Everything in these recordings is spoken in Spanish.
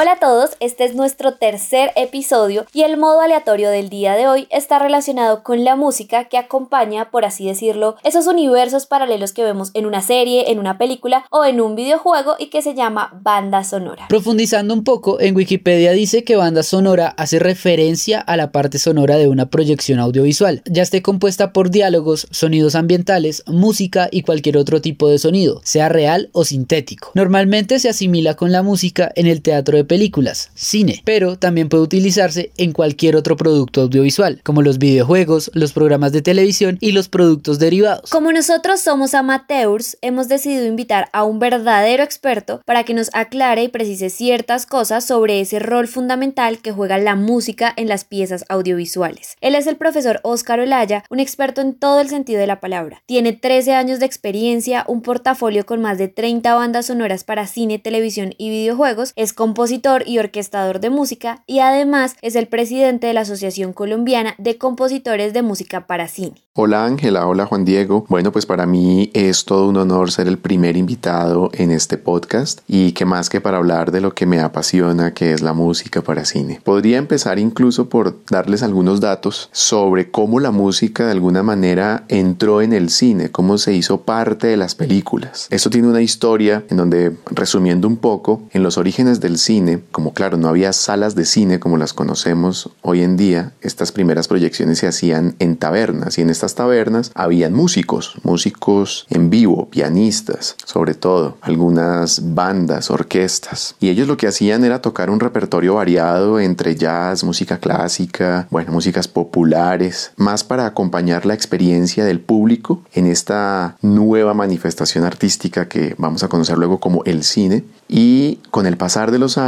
Hola a todos, este es nuestro tercer episodio y el modo aleatorio del día de hoy está relacionado con la música que acompaña, por así decirlo, esos universos paralelos que vemos en una serie, en una película o en un videojuego y que se llama banda sonora. Profundizando un poco, en Wikipedia dice que banda sonora hace referencia a la parte sonora de una proyección audiovisual, ya esté compuesta por diálogos, sonidos ambientales, música y cualquier otro tipo de sonido, sea real o sintético. Normalmente se asimila con la música en el teatro de películas, cine, pero también puede utilizarse en cualquier otro producto audiovisual, como los videojuegos, los programas de televisión y los productos derivados. Como nosotros somos amateurs, hemos decidido invitar a un verdadero experto para que nos aclare y precise ciertas cosas sobre ese rol fundamental que juega la música en las piezas audiovisuales. Él es el profesor Óscar Olaya, un experto en todo el sentido de la palabra. Tiene 13 años de experiencia, un portafolio con más de 30 bandas sonoras para cine, televisión y videojuegos, es compositor y orquestador de música y además es el presidente de la Asociación Colombiana de Compositores de Música para Cine. Hola Ángela, hola Juan Diego. Bueno, pues para mí es todo un honor ser el primer invitado en este podcast y que más que para hablar de lo que me apasiona, que es la música para cine. Podría empezar incluso por darles algunos datos sobre cómo la música de alguna manera entró en el cine, cómo se hizo parte de las películas. Esto tiene una historia en donde, resumiendo un poco, en los orígenes del cine, como claro, no había salas de cine como las conocemos hoy en día, estas primeras proyecciones se hacían en tabernas y en estas tabernas habían músicos, músicos en vivo, pianistas, sobre todo, algunas bandas, orquestas. Y ellos lo que hacían era tocar un repertorio variado entre jazz, música clásica, bueno, músicas populares, más para acompañar la experiencia del público en esta nueva manifestación artística que vamos a conocer luego como el cine. Y con el pasar de los años,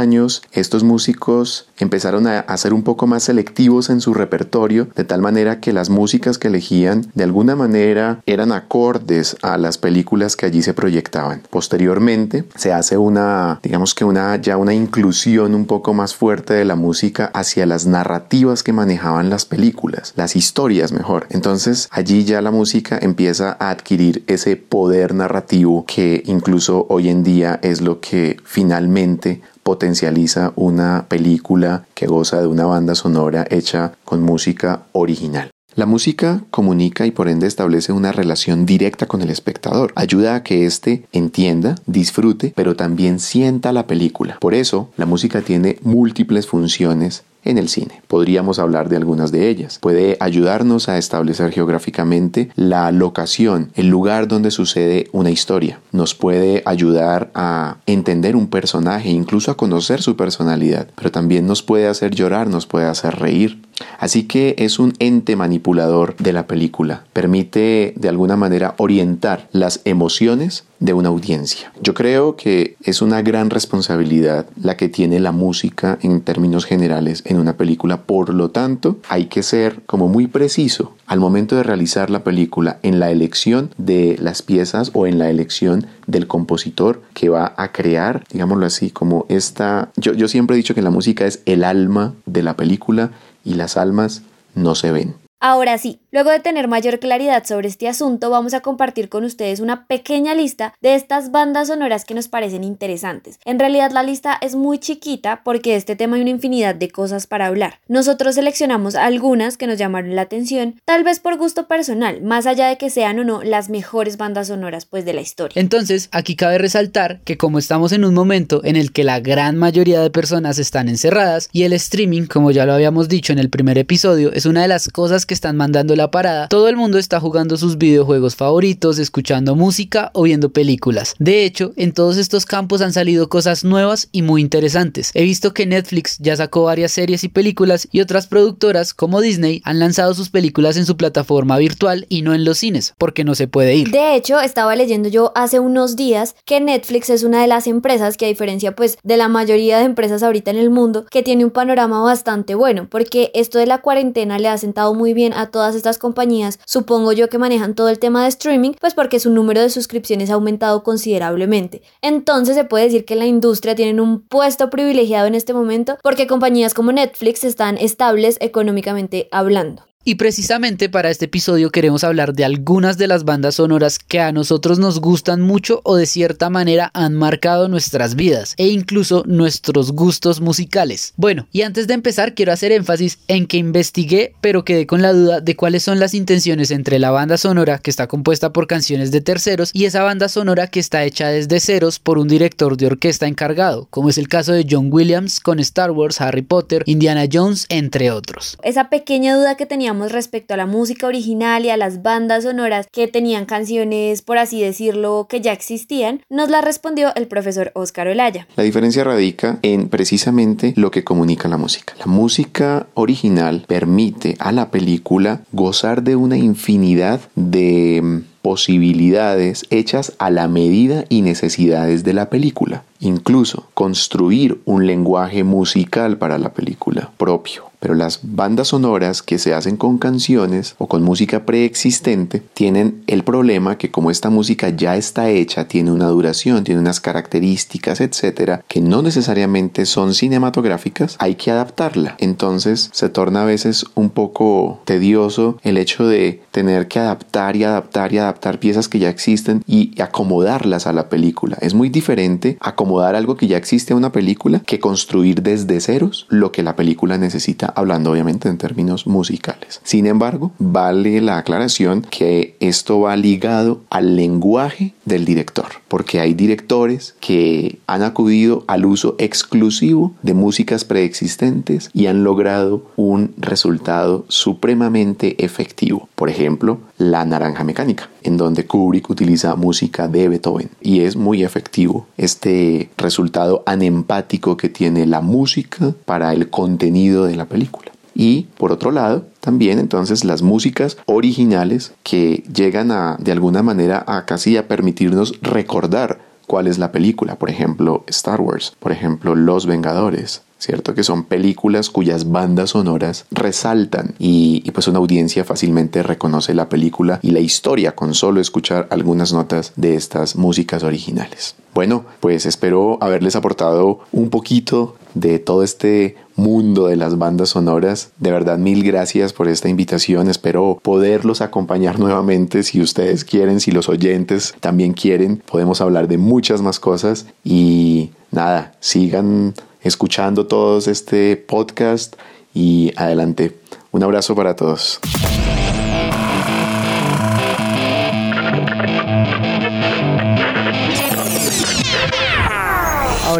estos músicos empezaron a, ser un poco más selectivos en su repertorio, de tal manera que las músicas que elegían de alguna manera eran acordes a las películas que allí se proyectaban. Posteriormente se hace una, digamos que una ya una inclusión un poco más fuerte de la música hacia las narrativas que manejaban las películas, las historias mejor. Entonces allí ya la música empieza a adquirir ese poder narrativo que incluso hoy en día es lo que finalmente potencializa una película que goza de una banda sonora hecha con música original. La música comunica y por ende establece una relación directa con el espectador. Ayuda a que éste entienda, disfrute, pero también sienta la película. Por eso, la música tiene múltiples funciones en el cine. Podríamos hablar de algunas de ellas. Puede ayudarnos a establecer geográficamente la locación, el lugar donde sucede una historia. Nos puede ayudar a entender un personaje, incluso a conocer su personalidad, pero también nos puede hacer llorar, nos puede hacer reír. Así que es un ente manipulador de la película. Permite de alguna manera orientar las emociones de una audiencia. Yo creo que es una gran responsabilidad la que tiene la música en términos generales en una película. Por lo tanto, hay que ser como muy preciso al momento de realizar la película en la elección de las piezas o en la elección del compositor que va a crear, digámoslo así, como esta... Yo, yo siempre he dicho que la música es el alma de la película y las almas no se ven. Ahora sí, luego de tener mayor claridad sobre este asunto, vamos a compartir con ustedes una pequeña lista de estas bandas sonoras que nos parecen interesantes. En realidad la lista es muy chiquita porque de este tema hay una infinidad de cosas para hablar. Nosotros seleccionamos algunas que nos llamaron la atención, tal vez por gusto personal, más allá de que sean o no las mejores bandas sonoras pues de la historia. Entonces, aquí cabe resaltar que como estamos en un momento en el que la gran mayoría de personas están encerradas y el streaming, como ya lo habíamos dicho en el primer episodio, es una de las cosas que están mandando la parada, todo el mundo está jugando sus videojuegos favoritos, escuchando música o viendo películas. De hecho, en todos estos campos han salido cosas nuevas y muy interesantes. He visto que Netflix ya sacó varias series y películas y otras productoras como Disney han lanzado sus películas en su plataforma virtual y no en los cines, porque no se puede ir. De hecho, estaba leyendo yo hace unos días que Netflix es una de las empresas que a diferencia pues de la mayoría de empresas ahorita en el mundo, que tiene un panorama bastante bueno, porque esto de la cuarentena le ha sentado muy bien a todas estas compañías, supongo yo que manejan todo el tema de streaming, pues porque su número de suscripciones ha aumentado considerablemente. Entonces se puede decir que la industria tiene un puesto privilegiado en este momento porque compañías como Netflix están estables económicamente hablando. Y precisamente para este episodio queremos hablar de algunas de las bandas sonoras que a nosotros nos gustan mucho o de cierta manera han marcado nuestras vidas e incluso nuestros gustos musicales. Bueno, y antes de empezar quiero hacer énfasis en que investigué pero quedé con la duda de cuáles son las intenciones entre la banda sonora que está compuesta por canciones de terceros y esa banda sonora que está hecha desde ceros por un director de orquesta encargado, como es el caso de John Williams con Star Wars, Harry Potter, Indiana Jones, entre otros. Esa pequeña duda que tenía respecto a la música original y a las bandas sonoras que tenían canciones, por así decirlo, que ya existían, nos la respondió el profesor Oscar Olaya. La diferencia radica en precisamente lo que comunica la música. La música original permite a la película gozar de una infinidad de mm, posibilidades hechas a la medida y necesidades de la película. Incluso construir un lenguaje musical para la película propio pero las bandas sonoras que se hacen con canciones o con música preexistente tienen el problema que como esta música ya está hecha, tiene una duración, tiene unas características, etcétera, que no necesariamente son cinematográficas, hay que adaptarla. Entonces se torna a veces un poco tedioso el hecho de tener que adaptar y adaptar y adaptar piezas que ya existen y acomodarlas a la película. Es muy diferente acomodar algo que ya existe a una película que construir desde ceros lo que la película necesita hablando obviamente en términos musicales. Sin embargo, vale la aclaración que esto va ligado al lenguaje del director, porque hay directores que han acudido al uso exclusivo de músicas preexistentes y han logrado un resultado supremamente efectivo. Por ejemplo, La Naranja Mecánica, en donde Kubrick utiliza música de Beethoven y es muy efectivo este resultado anempático que tiene la música para el contenido de la película. Y por otro lado, también entonces las músicas originales que llegan a de alguna manera a casi a permitirnos recordar cuál es la película, por ejemplo Star Wars, por ejemplo Los Vengadores, ¿cierto? Que son películas cuyas bandas sonoras resaltan y, y, pues una audiencia fácilmente reconoce la película y la historia con solo escuchar algunas notas de estas músicas originales. Bueno, pues espero haberles aportado un poquito de todo este mundo de las bandas sonoras. De verdad, mil gracias por esta invitación. Espero poderlos acompañar nuevamente si ustedes quieren, si los oyentes también quieren. Podemos hablar de muchas más cosas y nada, sigan escuchando todos este podcast y adelante. Un abrazo para todos.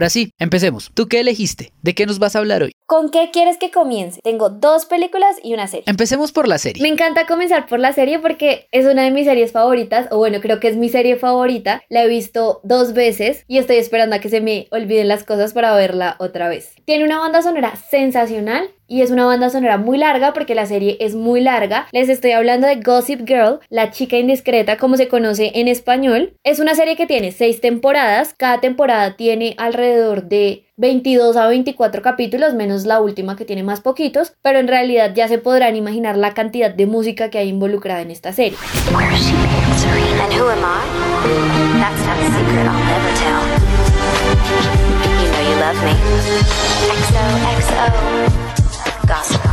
Ahora sí, empecemos. ¿Tú qué elegiste? ¿De qué nos vas a hablar hoy? ¿Con qué quieres que comience? Tengo dos películas y una serie. Empecemos por la serie. Me encanta comenzar por la serie porque es una de mis series favoritas, o bueno, creo que es mi serie favorita. La he visto dos veces y estoy esperando a que se me olviden las cosas para verla otra vez. Tiene una banda sonora sensacional y es una banda sonora muy larga porque la serie es muy larga. Les estoy hablando de Gossip Girl, la chica indiscreta como se conoce en español. Es una serie que tiene seis temporadas, cada temporada tiene alrededor de 22 a 24 capítulos, menos la última que tiene más poquitos, pero en realidad ya se podrán imaginar la cantidad de música que hay involucrada en esta serie. Girl.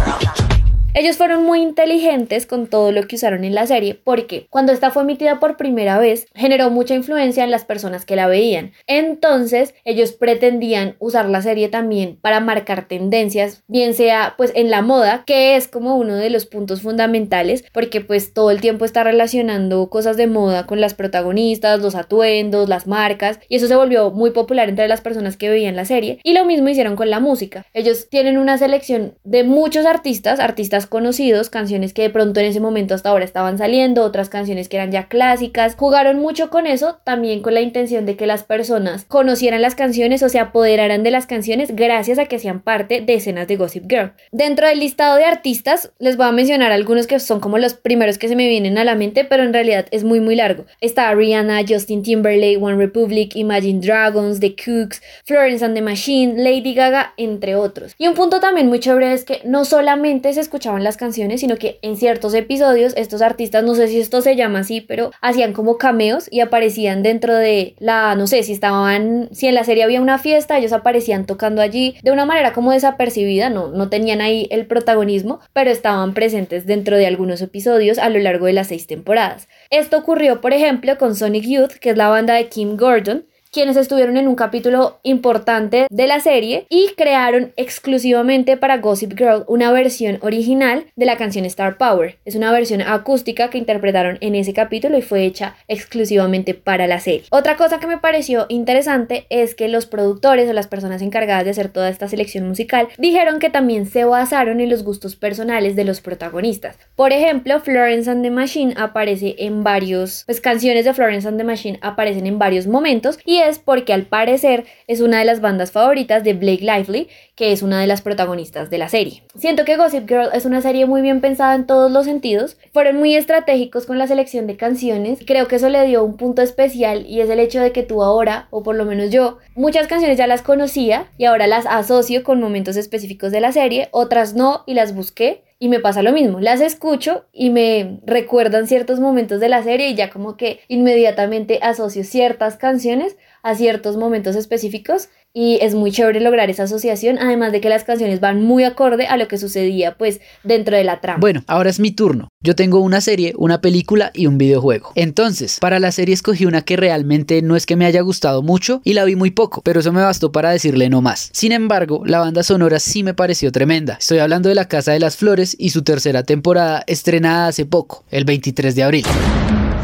Ellos fueron muy inteligentes con todo lo que usaron en la serie porque cuando esta fue emitida por primera vez generó mucha influencia en las personas que la veían. Entonces ellos pretendían usar la serie también para marcar tendencias, bien sea pues en la moda, que es como uno de los puntos fundamentales porque pues todo el tiempo está relacionando cosas de moda con las protagonistas, los atuendos, las marcas y eso se volvió muy popular entre las personas que veían la serie y lo mismo hicieron con la música. Ellos tienen una selección de muchos artistas, artistas conocidos, canciones que de pronto en ese momento hasta ahora estaban saliendo, otras canciones que eran ya clásicas. Jugaron mucho con eso, también con la intención de que las personas conocieran las canciones o se apoderaran de las canciones gracias a que hacían parte de escenas de Gossip Girl. Dentro del listado de artistas, les voy a mencionar algunos que son como los primeros que se me vienen a la mente, pero en realidad es muy muy largo. Está Rihanna, Justin Timberlake, One Republic, Imagine Dragons, The Cooks, Florence and the Machine, Lady Gaga, entre otros. Y un punto también muy chévere es que no solamente se escucha escuchaban las canciones, sino que en ciertos episodios estos artistas, no sé si esto se llama así, pero hacían como cameos y aparecían dentro de la, no sé, si estaban, si en la serie había una fiesta, ellos aparecían tocando allí de una manera como desapercibida, no, no tenían ahí el protagonismo, pero estaban presentes dentro de algunos episodios a lo largo de las seis temporadas. Esto ocurrió, por ejemplo, con Sonic Youth, que es la banda de Kim Gordon, quienes estuvieron en un capítulo importante de la serie y crearon exclusivamente para Gossip Girl una versión original de la canción Star Power. Es una versión acústica que interpretaron en ese capítulo y fue hecha exclusivamente para la serie. Otra cosa que me pareció interesante es que los productores o las personas encargadas de hacer toda esta selección musical dijeron que también se basaron en los gustos personales de los protagonistas. Por ejemplo, Florence and the Machine aparece en varios, pues canciones de Florence and the Machine aparecen en varios momentos y es porque al parecer es una de las bandas favoritas de Blake Lively, que es una de las protagonistas de la serie. Siento que Gossip Girl es una serie muy bien pensada en todos los sentidos, fueron muy estratégicos con la selección de canciones, creo que eso le dio un punto especial y es el hecho de que tú ahora, o por lo menos yo, muchas canciones ya las conocía y ahora las asocio con momentos específicos de la serie, otras no y las busqué y me pasa lo mismo, las escucho y me recuerdan ciertos momentos de la serie y ya como que inmediatamente asocio ciertas canciones a ciertos momentos específicos y es muy chévere lograr esa asociación, además de que las canciones van muy acorde a lo que sucedía pues dentro de la trama. Bueno, ahora es mi turno. Yo tengo una serie, una película y un videojuego. Entonces, para la serie escogí una que realmente no es que me haya gustado mucho y la vi muy poco, pero eso me bastó para decirle no más. Sin embargo, la banda sonora sí me pareció tremenda. Estoy hablando de La Casa de las Flores y su tercera temporada estrenada hace poco, el 23 de abril.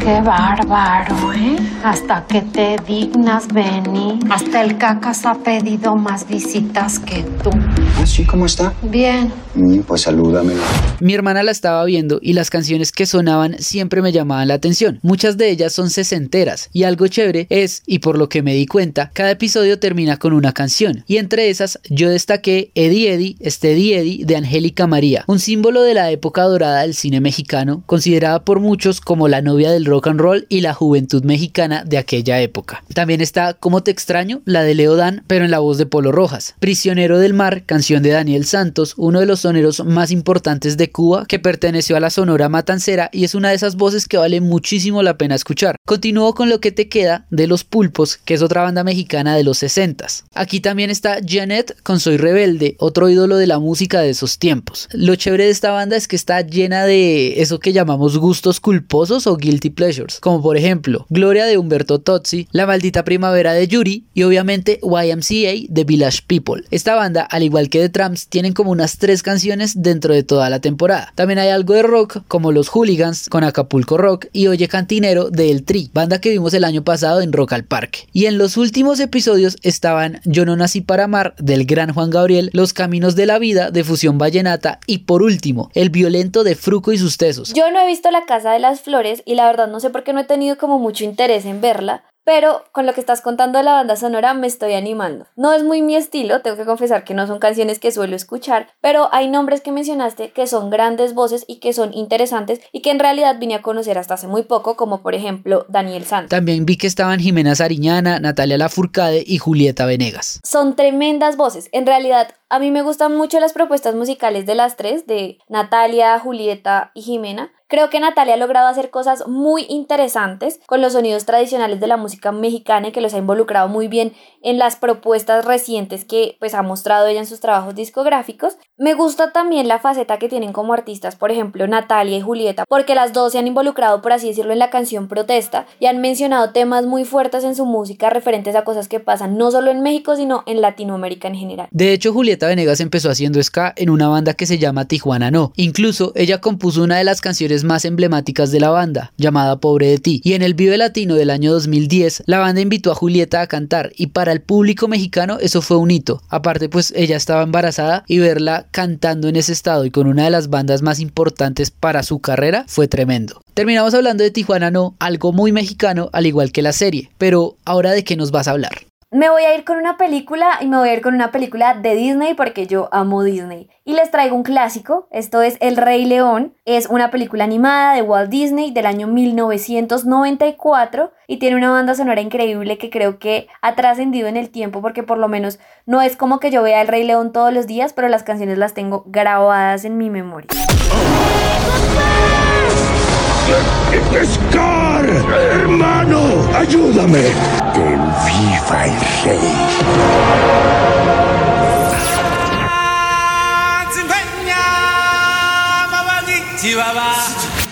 Qué bárbaro, ¿eh? Hasta que te dignas, Benny. Hasta el cacas ha pedido más visitas que tú. ¿Ah, sí? ¿Cómo está? Bien. Mm, pues salúdame. Mi hermana la estaba viendo y las canciones que sonaban siempre me llamaban la atención. Muchas de ellas son sesenteras y algo chévere es, y por lo que me di cuenta, cada episodio termina con una canción. Y entre esas yo destaqué Eddie Eddie, Steady Eddie de Angélica María, un símbolo de la época dorada del cine mexicano, considerada por muchos como la novia del rock and roll y la juventud mexicana de aquella época. También está Como te extraño, la de Leo Dan, pero en la voz de Polo Rojas. Prisionero del Mar, canción de Daniel Santos, uno de los soneros más importantes de Cuba que perteneció a la Sonora Matancera y es una de esas voces que vale muchísimo la pena escuchar. Continúo con lo que te queda de Los Pulpos, que es otra banda mexicana de los 60 Aquí también está Janet con Soy Rebelde, otro ídolo de la música de esos tiempos. Lo chévere de esta banda es que está llena de eso que llamamos gustos culposos o guilty pleasures, como por ejemplo Gloria de Humberto Tozzi, La maldita primavera de Yuri y obviamente YMCA de Village People. Esta banda, al igual que The Tramps, tienen como unas tres canciones dentro de toda la temporada. También hay algo de rock como Los Hooligans con Acapulco Rock y Oye Cantinero de El Tri, banda que vimos el año pasado en Rock al Parque. Y en los últimos episodios estaban Yo no nací para amar del gran Juan Gabriel, Los Caminos de la Vida de Fusión Vallenata y por último, El Violento de Fruco y sus Tesos. Yo no he visto La Casa de las Flores y la verdad no sé por qué no he tenido como mucho interés en verla, pero con lo que estás contando de la banda sonora me estoy animando. No es muy mi estilo, tengo que confesar que no son canciones que suelo escuchar, pero hay nombres que mencionaste que son grandes voces y que son interesantes y que en realidad vine a conocer hasta hace muy poco, como por ejemplo Daniel Santos. También vi que estaban Jimena Sariñana, Natalia Lafourcade y Julieta Venegas. Son tremendas voces. En realidad, a mí me gustan mucho las propuestas musicales de las tres, de Natalia, Julieta y Jimena. Creo que Natalia ha logrado hacer cosas muy interesantes con los sonidos tradicionales de la música mexicana y que los ha involucrado muy bien en las propuestas recientes que pues ha mostrado ella en sus trabajos discográficos. Me gusta también la faceta que tienen como artistas, por ejemplo Natalia y Julieta, porque las dos se han involucrado, por así decirlo, en la canción Protesta y han mencionado temas muy fuertes en su música referentes a cosas que pasan no solo en México, sino en Latinoamérica en general. De hecho, Venegas empezó haciendo ska en una banda que se llama Tijuana No. Incluso ella compuso una de las canciones más emblemáticas de la banda, llamada Pobre de ti. Y en el Vive Latino del año 2010, la banda invitó a Julieta a cantar y para el público mexicano eso fue un hito. Aparte, pues ella estaba embarazada y verla cantando en ese estado y con una de las bandas más importantes para su carrera fue tremendo. Terminamos hablando de Tijuana No, algo muy mexicano al igual que la serie, pero ahora de qué nos vas a hablar. Me voy a ir con una película y me voy a ir con una película de Disney porque yo amo Disney. Y les traigo un clásico, esto es El Rey León, es una película animada de Walt Disney del año 1994 y tiene una banda sonora increíble que creo que ha trascendido en el tiempo porque por lo menos no es como que yo vea El Rey León todos los días, pero las canciones las tengo grabadas en mi memoria. ¡Hermano! ¡Ayúdame! ¡Que viva el rey!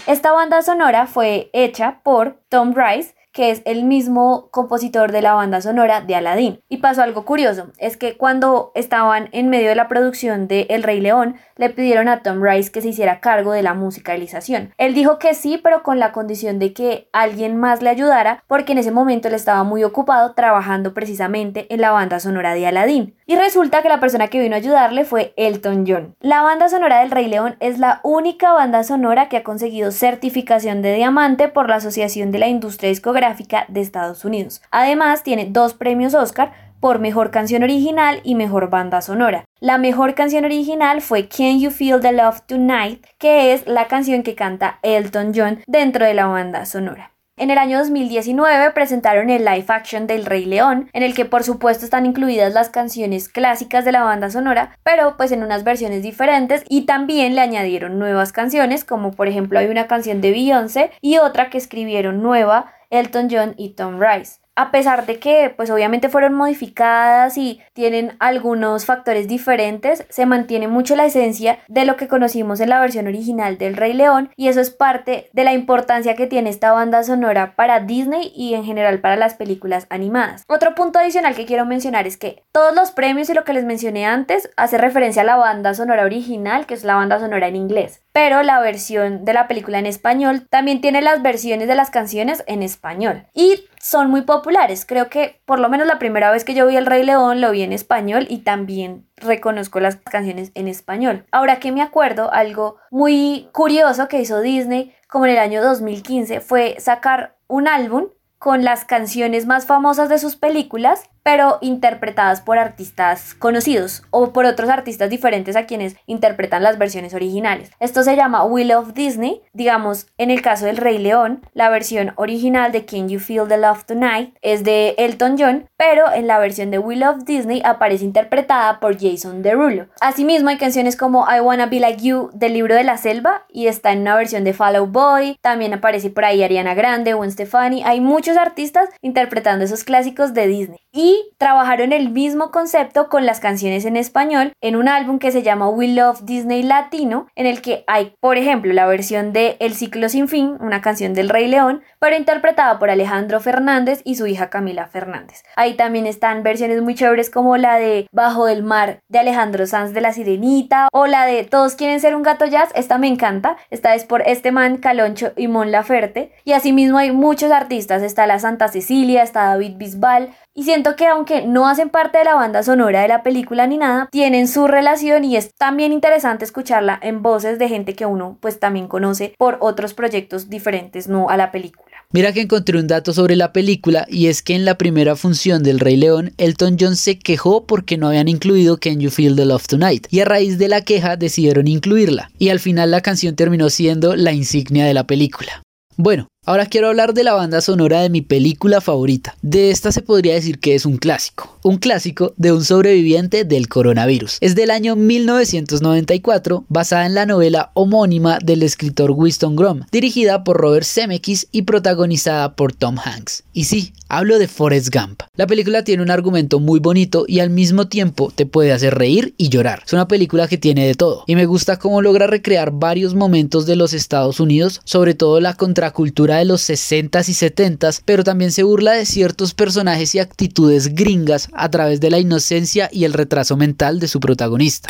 Esta banda sonora fue hecha por Tom Rice, que es el mismo compositor de la banda sonora de Aladdin. Y pasó algo curioso, es que cuando estaban en medio de la producción de El Rey León, le pidieron a Tom Rice que se hiciera cargo de la musicalización. Él dijo que sí, pero con la condición de que alguien más le ayudara, porque en ese momento él estaba muy ocupado trabajando precisamente en la banda sonora de Aladdin. Y resulta que la persona que vino a ayudarle fue Elton John. La banda sonora del Rey León es la única banda sonora que ha conseguido certificación de diamante por la Asociación de la Industria Discográfica de Estados Unidos. Además, tiene dos premios Oscar por mejor canción original y mejor banda sonora. La mejor canción original fue Can You Feel the Love Tonight, que es la canción que canta Elton John dentro de la banda sonora. En el año 2019 presentaron el live action del Rey León, en el que por supuesto están incluidas las canciones clásicas de la banda sonora, pero pues en unas versiones diferentes y también le añadieron nuevas canciones, como por ejemplo hay una canción de Beyoncé y otra que escribieron nueva Elton John y Tom Rice a pesar de que pues obviamente fueron modificadas y tienen algunos factores diferentes, se mantiene mucho la esencia de lo que conocimos en la versión original del Rey León y eso es parte de la importancia que tiene esta banda sonora para Disney y en general para las películas animadas. Otro punto adicional que quiero mencionar es que todos los premios y lo que les mencioné antes hace referencia a la banda sonora original, que es la banda sonora en inglés pero la versión de la película en español también tiene las versiones de las canciones en español y son muy populares. Creo que por lo menos la primera vez que yo vi El Rey León lo vi en español y también reconozco las canciones en español. Ahora que me acuerdo, algo muy curioso que hizo Disney como en el año 2015 fue sacar un álbum con las canciones más famosas de sus películas pero interpretadas por artistas conocidos o por otros artistas diferentes a quienes interpretan las versiones originales. Esto se llama Will of Disney, digamos, en el caso del Rey León, la versión original de Can You Feel the Love Tonight es de Elton John, pero en la versión de Will of Disney aparece interpretada por Jason Derulo. Asimismo hay canciones como I Wanna Be Like You del libro de la selva y está en una versión de Follow Boy, también aparece por ahí Ariana Grande, Gwen Stefani, hay muchos artistas interpretando esos clásicos de Disney. Y trabajaron el mismo concepto con las canciones en español en un álbum que se llama We Love Disney Latino, en el que hay, por ejemplo, la versión de El ciclo sin fin, una canción del Rey León, pero interpretada por Alejandro Fernández y su hija Camila Fernández. Ahí también están versiones muy chéveres como la de Bajo del Mar de Alejandro Sanz de la Sirenita o la de Todos quieren ser un gato jazz, esta me encanta, esta es por este man Caloncho y Mon Laferte y asimismo hay muchos artistas, está la Santa Cecilia, está David Bisbal y siento que aunque no hacen parte de la banda sonora de la película ni nada, tienen su relación y es también interesante escucharla en voces de gente que uno pues también conoce por otros proyectos diferentes, no a la película. Mira que encontré un dato sobre la película y es que en la primera función del Rey León, Elton John se quejó porque no habían incluido Can You Feel the Love Tonight y a raíz de la queja decidieron incluirla y al final la canción terminó siendo la insignia de la película. Bueno, Ahora quiero hablar de la banda sonora de mi película favorita. De esta se podría decir que es un clásico. Un clásico de un sobreviviente del coronavirus. Es del año 1994, basada en la novela homónima del escritor Winston Grom, dirigida por Robert Zemeckis y protagonizada por Tom Hanks. Y sí, hablo de Forrest Gump. La película tiene un argumento muy bonito y al mismo tiempo te puede hacer reír y llorar. Es una película que tiene de todo. Y me gusta cómo logra recrear varios momentos de los Estados Unidos, sobre todo la contracultura de los 60s y 70s, pero también se burla de ciertos personajes y actitudes gringas a través de la inocencia y el retraso mental de su protagonista.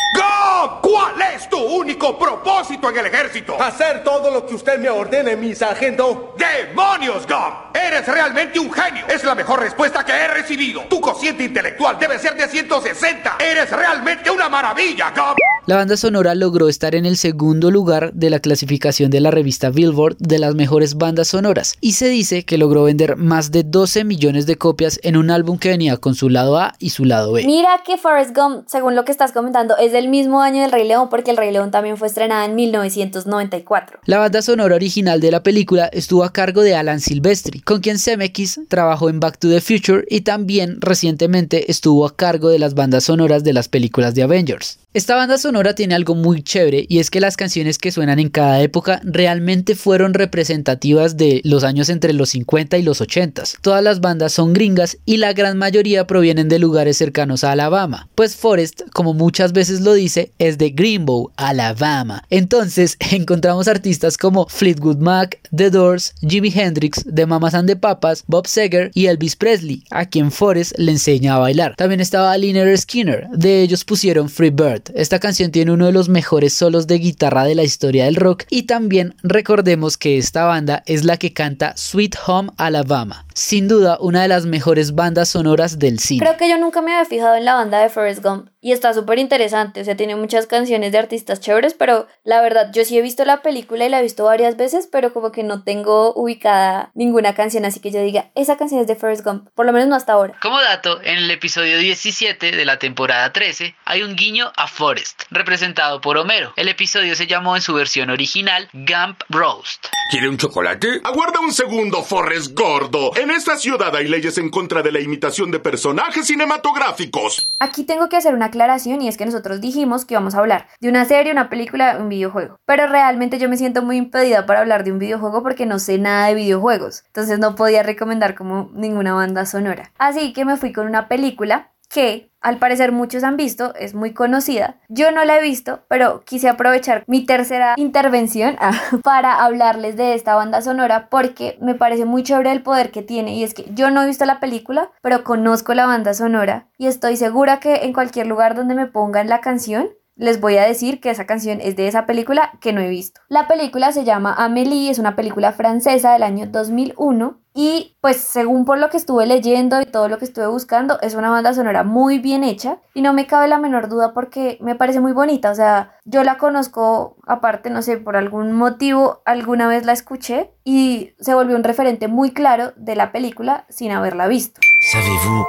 ¿Cuál es tu único propósito en el ejército? Hacer todo lo que usted me ordene, mi sargento. ¡Demonios, Gum! Eres realmente un genio. Es la mejor respuesta que he recibido. Tu cociente intelectual debe ser de 160. Eres realmente una maravilla, Gum. La banda sonora logró estar en el segundo lugar de la clasificación de la revista Billboard de las mejores bandas sonoras y se dice que logró vender más de 12 millones de copias en un álbum que venía con su lado A y su lado B. Mira que Forrest Gump, según lo que estás comentando, es del mismo año del Rey León porque el Rey León también fue estrenada en 1994. La banda sonora original de la película estuvo a cargo de Alan Silvestri, con quien Zemeckis trabajó en Back to the Future y también recientemente estuvo a cargo de las bandas sonoras de las películas de Avengers. Esta banda sonora tiene algo muy chévere y es que las canciones que suenan en cada época realmente fueron representativas de los años entre los 50 y los 80. Todas las bandas son gringas y la gran mayoría provienen de lugares cercanos a Alabama, pues Forrest, como muchas veces lo dice, es de Greenbow, Alabama. Entonces encontramos artistas como Fleetwood Mac, The Doors, Jimi Hendrix, The Mamas and the Papas, Bob Seger y Elvis Presley, a quien Forrest le enseña a bailar. También estaba Liner Skinner, de ellos pusieron Free Bird. Esta canción tiene uno de los mejores solos de guitarra de la historia del rock y también recordemos que esta banda es la que canta Sweet Home Alabama. Sin duda, una de las mejores bandas sonoras del cine. Creo que yo nunca me había fijado en la banda de Forrest Gump y está súper interesante, o sea, tiene muchas canciones de artistas chéveres, pero la verdad, yo sí he visto la película y la he visto varias veces, pero como que no tengo ubicada ninguna canción, así que yo diga, esa canción es de Forrest Gump, por lo menos no hasta ahora. Como dato, en el episodio 17 de la temporada 13 hay un guiño a Forrest, representado por Homero. El episodio se llamó en su versión original Gump Roast. ¿Quiere un chocolate? Aguarda un segundo, Forrest Gordo. En esta ciudad hay leyes en contra de la imitación de personajes cinematográficos. Aquí tengo que hacer una y es que nosotros dijimos que íbamos a hablar de una serie, una película, un videojuego. Pero realmente yo me siento muy impedida para hablar de un videojuego porque no sé nada de videojuegos. Entonces no podía recomendar como ninguna banda sonora. Así que me fui con una película que al parecer muchos han visto, es muy conocida. Yo no la he visto, pero quise aprovechar mi tercera intervención ah, para hablarles de esta banda sonora porque me parece muy chévere el poder que tiene y es que yo no he visto la película, pero conozco la banda sonora y estoy segura que en cualquier lugar donde me pongan la canción les voy a decir que esa canción es de esa película que no he visto. La película se llama Amélie, es una película francesa del año 2001 y pues según por lo que estuve leyendo y todo lo que estuve buscando, es una banda sonora muy bien hecha y no me cabe la menor duda porque me parece muy bonita. O sea, yo la conozco aparte, no sé, por algún motivo alguna vez la escuché y se volvió un referente muy claro de la película sin haberla visto. Savez-vous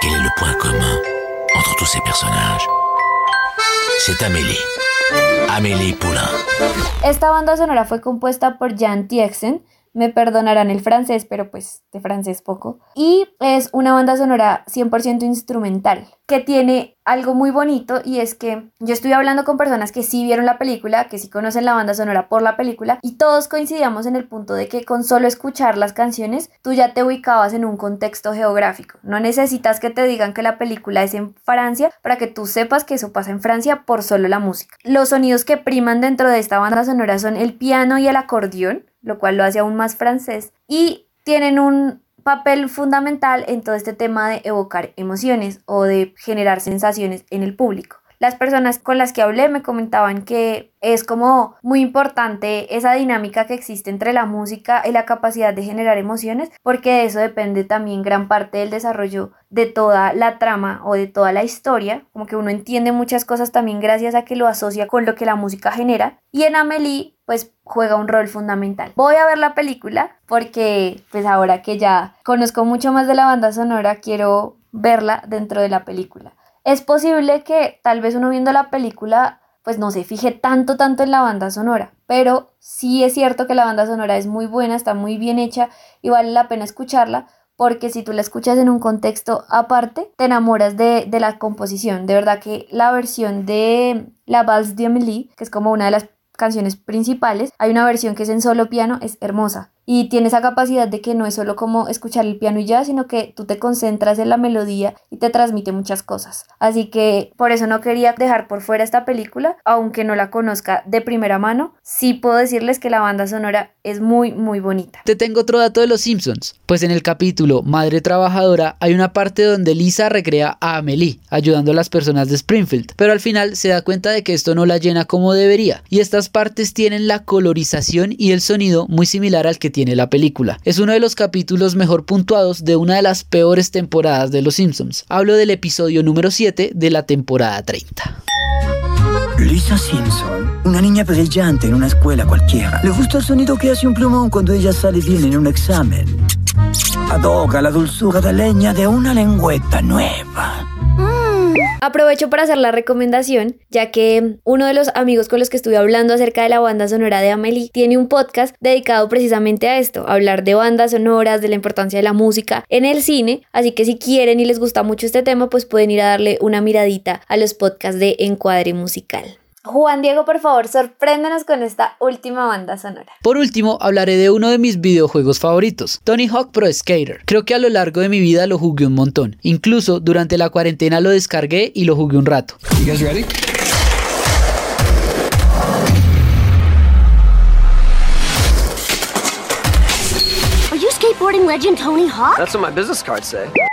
quel est le point commun entre tous ces personnages C'est Amélie. Amélie Poulain. Esta banda sonora fue compuesta por Jan Tiersen, me perdonarán el francés, pero pues de francés poco. Y es una banda sonora 100% instrumental, que tiene algo muy bonito y es que yo estoy hablando con personas que sí vieron la película, que sí conocen la banda sonora por la película, y todos coincidíamos en el punto de que con solo escuchar las canciones, tú ya te ubicabas en un contexto geográfico. No necesitas que te digan que la película es en Francia para que tú sepas que eso pasa en Francia por solo la música. Los sonidos que priman dentro de esta banda sonora son el piano y el acordeón lo cual lo hace aún más francés, y tienen un papel fundamental en todo este tema de evocar emociones o de generar sensaciones en el público. Las personas con las que hablé me comentaban que es como muy importante esa dinámica que existe entre la música y la capacidad de generar emociones, porque de eso depende también gran parte del desarrollo de toda la trama o de toda la historia, como que uno entiende muchas cosas también gracias a que lo asocia con lo que la música genera. Y en Amelie pues juega un rol fundamental. Voy a ver la película porque pues ahora que ya conozco mucho más de la banda sonora, quiero verla dentro de la película. Es posible que tal vez uno viendo la película pues no se fije tanto tanto en la banda sonora, pero sí es cierto que la banda sonora es muy buena, está muy bien hecha y vale la pena escucharla porque si tú la escuchas en un contexto aparte, te enamoras de, de la composición. De verdad que la versión de La Valse d'Amélie, que es como una de las canciones principales, hay una versión que es en solo piano, es hermosa y tiene esa capacidad de que no es solo como escuchar el piano y ya, sino que tú te concentras en la melodía y te transmite muchas cosas. Así que por eso no quería dejar por fuera esta película, aunque no la conozca de primera mano, sí puedo decirles que la banda sonora es muy muy bonita. Te tengo otro dato de los Simpsons, pues en el capítulo Madre Trabajadora hay una parte donde Lisa recrea a Amelie, ayudando a las personas de Springfield, pero al final se da cuenta de que esto no la llena como debería, y estas partes tienen la colorización y el sonido muy similar al que tiene la película. Es uno de los capítulos mejor puntuados de una de las peores temporadas de Los Simpsons. Hablo del episodio número 7 de la temporada 30. Lisa Simpson, una niña brillante en una escuela cualquiera. Le gusta el sonido que hace un plumón cuando ella sale bien en un examen. Adora la dulzura de leña de una lengüeta nueva. Aprovecho para hacer la recomendación, ya que uno de los amigos con los que estuve hablando acerca de la banda sonora de Amelie tiene un podcast dedicado precisamente a esto, hablar de bandas sonoras, de la importancia de la música en el cine, así que si quieren y les gusta mucho este tema, pues pueden ir a darle una miradita a los podcasts de Encuadre Musical. Juan Diego, por favor, sorpréndanos con esta última banda sonora. Por último, hablaré de uno de mis videojuegos favoritos, Tony Hawk Pro Skater. Creo que a lo largo de mi vida lo jugué un montón. Incluso durante la cuarentena lo descargué y lo jugué un rato.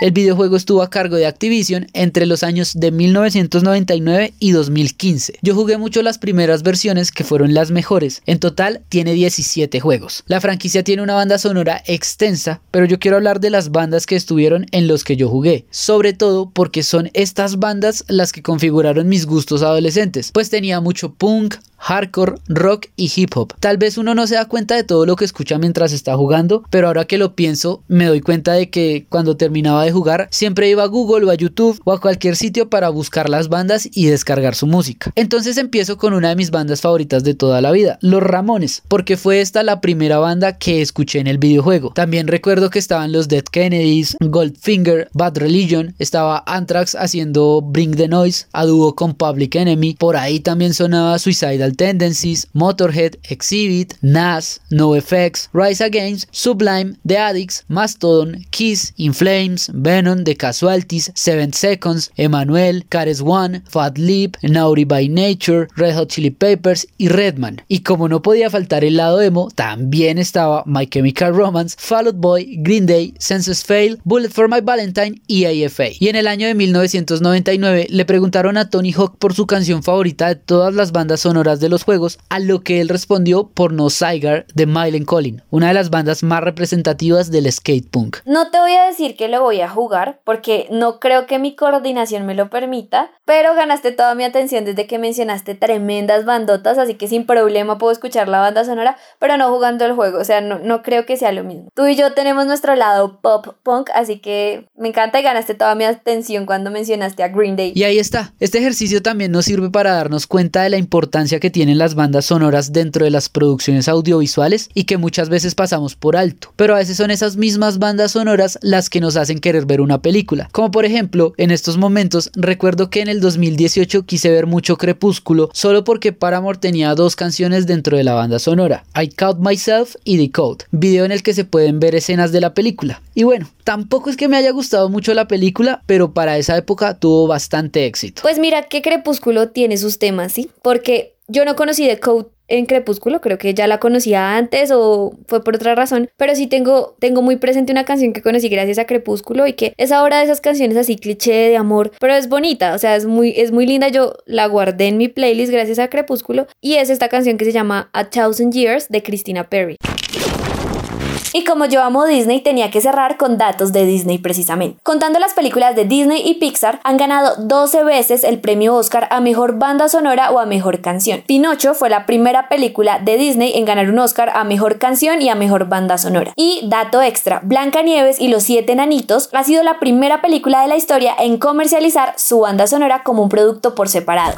El videojuego estuvo a cargo de Activision entre los años de 1999 y 2015. Yo jugué mucho las primeras versiones que fueron las mejores. En total tiene 17 juegos. La franquicia tiene una banda sonora extensa, pero yo quiero hablar de las bandas que estuvieron en los que yo jugué. Sobre todo porque son estas bandas las que configuraron mis gustos adolescentes. Pues tenía mucho punk, hardcore, rock y hip hop. Tal vez uno no se da cuenta de todo lo que escucha mientras está jugando, pero ahora que lo pienso, me doy cuenta de que cuando terminaba de jugar, siempre iba a Google o a YouTube o a cualquier sitio para buscar las bandas y descargar su música. Entonces empiezo con una de mis bandas favoritas de toda la vida, Los Ramones, porque fue esta la primera banda que escuché en el videojuego. También recuerdo que estaban los Dead Kennedys, Goldfinger, Bad Religion, estaba Anthrax haciendo Bring the Noise a dúo con Public Enemy, por ahí también sonaba Suicidal Tendencies, Motorhead, Exhibit, Nas, NoFX, Rise Against, Sublime, The Addicts, Mastodon, Kiss, In Flames, Venom, The Casualties, Seven Seconds, Emmanuel, Cares One, Fat Lip, Naughty by Nature, Red Hot Chili Peppers y Redman. Y como no podía faltar el lado emo, también estaba My Chemical Romance, Fall Out Boy, Green Day, Senses Fail, Bullet for My Valentine y AFA. Y en el año de 1999 le preguntaron a Tony Hawk por su canción favorita de todas las bandas sonoras de los juegos, a lo que él respondió por No Saigar de Mylen Collin, una de las bandas más representativas del skate punk. No te voy a decir que lo voy a jugar porque no creo que mi coordinación me lo permita, pero ganaste toda mi atención desde que mencionaste tremendas bandotas, así que sin problema puedo escuchar la banda sonora, pero no jugando el juego, o sea, no, no creo que sea lo mismo. Tú y yo tenemos nuestro lado pop punk, así que me encanta y ganaste toda mi atención cuando mencionaste a Green Day. Y ahí está, este ejercicio también nos sirve para darnos cuenta de la importancia que tienen las bandas sonoras dentro de las producciones audiovisuales y que muchas veces pasamos por alto. Pero a veces son esas mismas bandas sonoras las que nos hacen querer ver una película. Como por ejemplo, en estos momentos recuerdo que en el 2018 quise ver mucho Crepúsculo solo porque Paramore tenía dos canciones dentro de la banda sonora, I Caught Myself y The Code, video en el que se pueden ver escenas de la película. Y bueno, tampoco es que me haya gustado mucho la película, pero para esa época tuvo bastante éxito. Pues mira que Crepúsculo tiene sus temas, ¿sí? Porque yo no conocí The Code en Crepúsculo, creo que ya la conocía antes o fue por otra razón, pero sí tengo, tengo muy presente una canción que conocí gracias a Crepúsculo y que es ahora de esas canciones así cliché de amor, pero es bonita, o sea, es muy, es muy linda, yo la guardé en mi playlist gracias a Crepúsculo y es esta canción que se llama A Thousand Years de Christina Perry. Y como yo amo Disney, tenía que cerrar con datos de Disney precisamente. Contando las películas de Disney y Pixar, han ganado 12 veces el premio Oscar a Mejor Banda Sonora o a Mejor Canción. Pinocho fue la primera película de Disney en ganar un Oscar a Mejor Canción y a Mejor Banda Sonora. Y dato extra, Blancanieves y los Siete Enanitos ha sido la primera película de la historia en comercializar su banda sonora como un producto por separado.